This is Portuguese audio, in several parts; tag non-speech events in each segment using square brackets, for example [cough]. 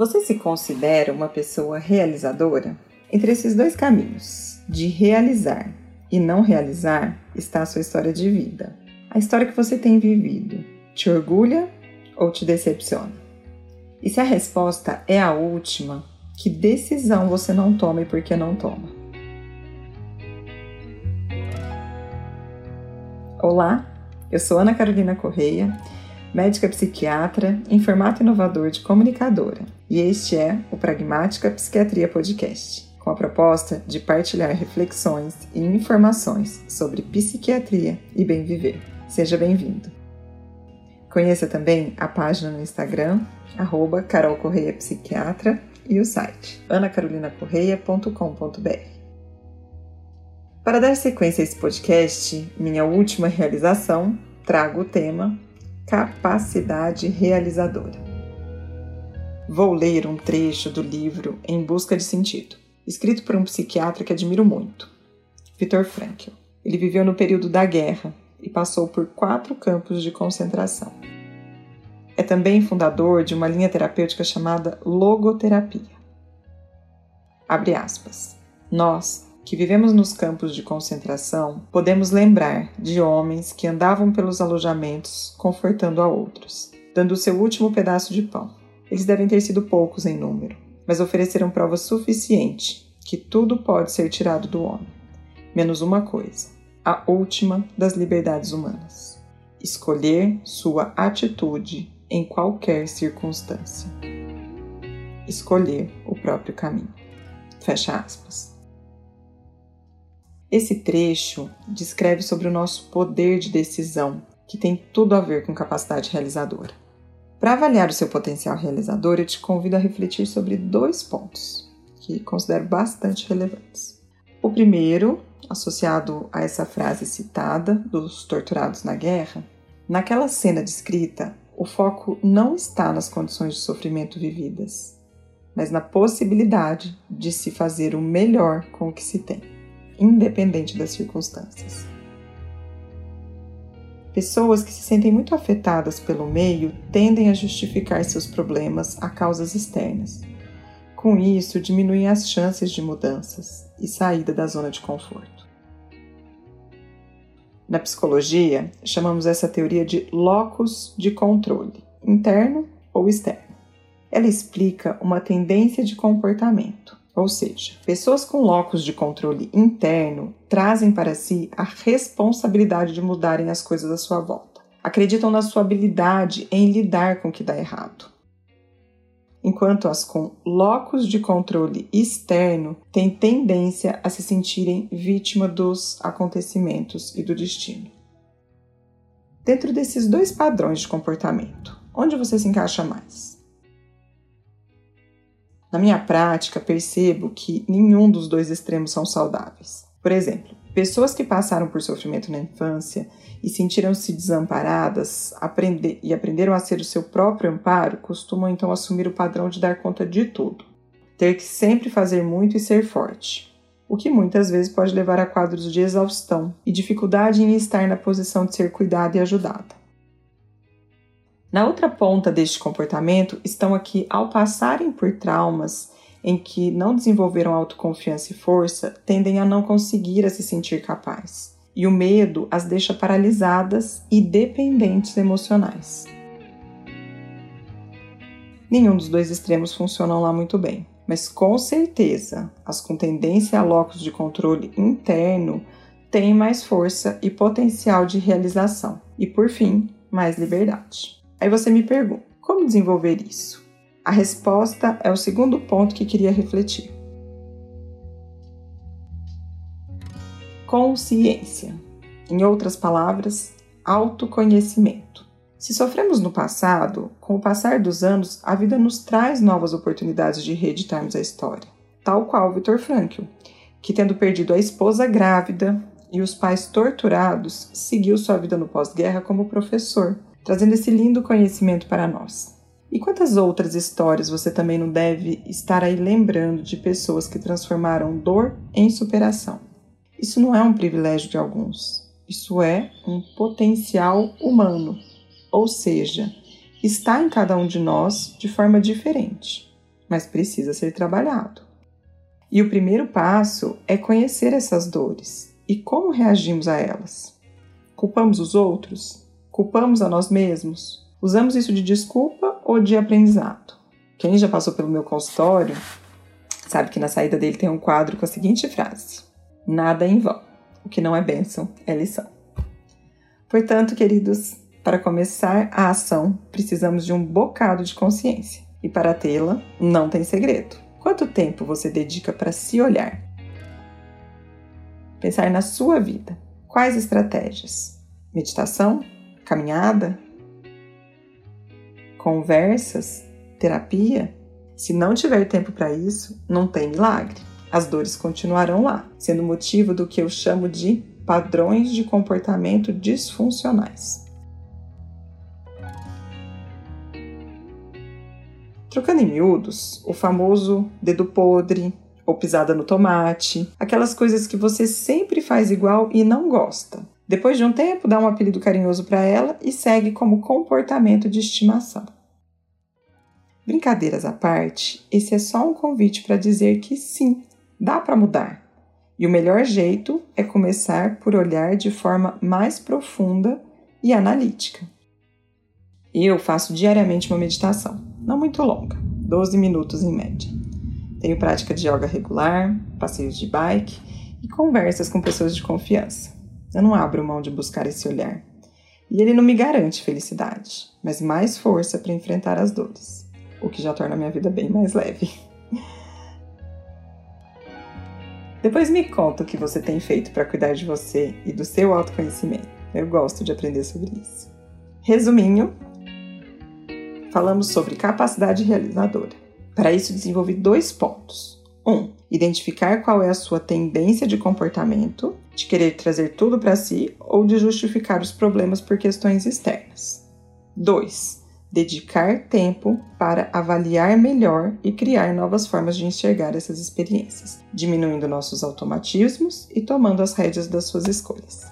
Você se considera uma pessoa realizadora? Entre esses dois caminhos, de realizar e não realizar, está a sua história de vida. A história que você tem vivido te orgulha ou te decepciona? E se a resposta é a última, que decisão você não toma e por que não toma? Olá, eu sou Ana Carolina Correia médica psiquiatra em formato inovador de comunicadora, e este é o Pragmática Psiquiatria Podcast, com a proposta de partilhar reflexões e informações sobre psiquiatria e bem viver. Seja bem-vindo! Conheça também a página no Instagram, arroba Carol Correia Psiquiatra, e o site anacarolinacorreia.com.br. Para dar sequência a esse podcast, minha última realização, trago o tema capacidade realizadora. Vou ler um trecho do livro Em Busca de Sentido, escrito por um psiquiatra que admiro muito, Viktor Frankl. Ele viveu no período da guerra e passou por quatro campos de concentração. É também fundador de uma linha terapêutica chamada logoterapia. Abre aspas. Nós, que vivemos nos campos de concentração, podemos lembrar de homens que andavam pelos alojamentos confortando a outros, dando o seu último pedaço de pão. Eles devem ter sido poucos em número, mas ofereceram prova suficiente que tudo pode ser tirado do homem, menos uma coisa: a última das liberdades humanas. Escolher sua atitude em qualquer circunstância. Escolher o próprio caminho. Fecha aspas. Esse trecho descreve sobre o nosso poder de decisão, que tem tudo a ver com capacidade realizadora. Para avaliar o seu potencial realizador, eu te convido a refletir sobre dois pontos que considero bastante relevantes. O primeiro, associado a essa frase citada dos torturados na guerra, naquela cena descrita, o foco não está nas condições de sofrimento vividas, mas na possibilidade de se fazer o melhor com o que se tem independente das circunstâncias. Pessoas que se sentem muito afetadas pelo meio tendem a justificar seus problemas a causas externas. Com isso, diminuem as chances de mudanças e saída da zona de conforto. Na psicologia, chamamos essa teoria de locus de controle, interno ou externo. Ela explica uma tendência de comportamento ou seja, pessoas com locus de controle interno trazem para si a responsabilidade de mudarem as coisas à sua volta. Acreditam na sua habilidade em lidar com o que dá errado. Enquanto as com locus de controle externo têm tendência a se sentirem vítima dos acontecimentos e do destino. Dentro desses dois padrões de comportamento, onde você se encaixa mais? Na minha prática, percebo que nenhum dos dois extremos são saudáveis. Por exemplo, pessoas que passaram por sofrimento na infância e sentiram-se desamparadas aprender, e aprenderam a ser o seu próprio amparo costumam então assumir o padrão de dar conta de tudo, ter que sempre fazer muito e ser forte, o que muitas vezes pode levar a quadros de exaustão e dificuldade em estar na posição de ser cuidada e ajudada. Na outra ponta deste comportamento estão aqui, ao passarem por traumas em que não desenvolveram autoconfiança e força, tendem a não conseguir a se sentir capaz. E o medo as deixa paralisadas e dependentes emocionais. Nenhum dos dois extremos funcionam lá muito bem, mas com certeza as com tendência a locos de controle interno têm mais força e potencial de realização, e por fim, mais liberdade. Aí você me pergunta: como desenvolver isso? A resposta é o segundo ponto que queria refletir. Consciência. Em outras palavras, autoconhecimento. Se sofremos no passado, com o passar dos anos, a vida nos traz novas oportunidades de reeditarmos a história. Tal qual Viktor Frankl, que tendo perdido a esposa grávida e os pais torturados, seguiu sua vida no pós-guerra como professor, trazendo esse lindo conhecimento para nós. E quantas outras histórias você também não deve estar aí lembrando de pessoas que transformaram dor em superação? Isso não é um privilégio de alguns, isso é um potencial humano, ou seja, está em cada um de nós de forma diferente. mas precisa ser trabalhado. E o primeiro passo é conhecer essas dores e como reagimos a elas. Culpamos os outros? Culpamos a nós mesmos? Usamos isso de desculpa ou de aprendizado? Quem já passou pelo meu consultório sabe que na saída dele tem um quadro com a seguinte frase: Nada em vão. O que não é bênção é lição. Portanto, queridos, para começar a ação, precisamos de um bocado de consciência. E para tê-la, não tem segredo. Quanto tempo você dedica para se olhar? Pensar na sua vida. Quais estratégias? Meditação? Caminhada? Conversas? Terapia? Se não tiver tempo para isso, não tem milagre. As dores continuarão lá, sendo motivo do que eu chamo de padrões de comportamento disfuncionais. Trocando em miúdos, o famoso dedo podre ou pisada no tomate, aquelas coisas que você sempre faz igual e não gosta. Depois de um tempo, dá um apelido carinhoso para ela e segue como comportamento de estimação. Brincadeiras à parte, esse é só um convite para dizer que sim, dá para mudar. E o melhor jeito é começar por olhar de forma mais profunda e analítica. Eu faço diariamente uma meditação, não muito longa, 12 minutos em média. Tenho prática de yoga regular, passeios de bike e conversas com pessoas de confiança. Eu não abro mão de buscar esse olhar. E ele não me garante felicidade, mas mais força para enfrentar as dores, o que já torna a minha vida bem mais leve. [laughs] Depois me conta o que você tem feito para cuidar de você e do seu autoconhecimento. Eu gosto de aprender sobre isso. Resuminho, falamos sobre capacidade realizadora. Para isso, desenvolvi dois pontos. Um, identificar qual é a sua tendência de comportamento, de querer trazer tudo para si ou de justificar os problemas por questões externas. 2. Dedicar tempo para avaliar melhor e criar novas formas de enxergar essas experiências, diminuindo nossos automatismos e tomando as rédeas das suas escolhas.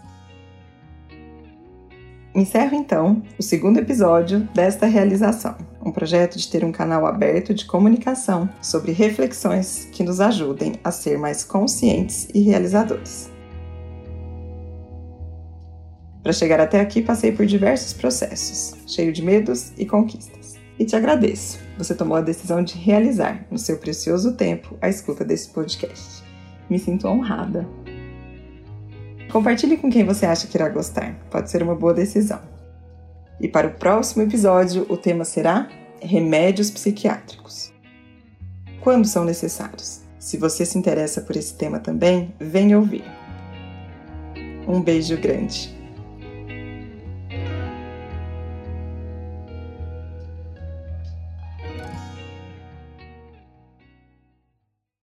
Encerro então o segundo episódio desta realização, um projeto de ter um canal aberto de comunicação sobre reflexões que nos ajudem a ser mais conscientes e realizadores. Para chegar até aqui, passei por diversos processos, cheio de medos e conquistas. E te agradeço, você tomou a decisão de realizar, no seu precioso tempo, a escuta desse podcast. Me sinto honrada Compartilhe com quem você acha que irá gostar, pode ser uma boa decisão. E para o próximo episódio, o tema será remédios psiquiátricos. Quando são necessários? Se você se interessa por esse tema também, venha ouvir. Um beijo grande.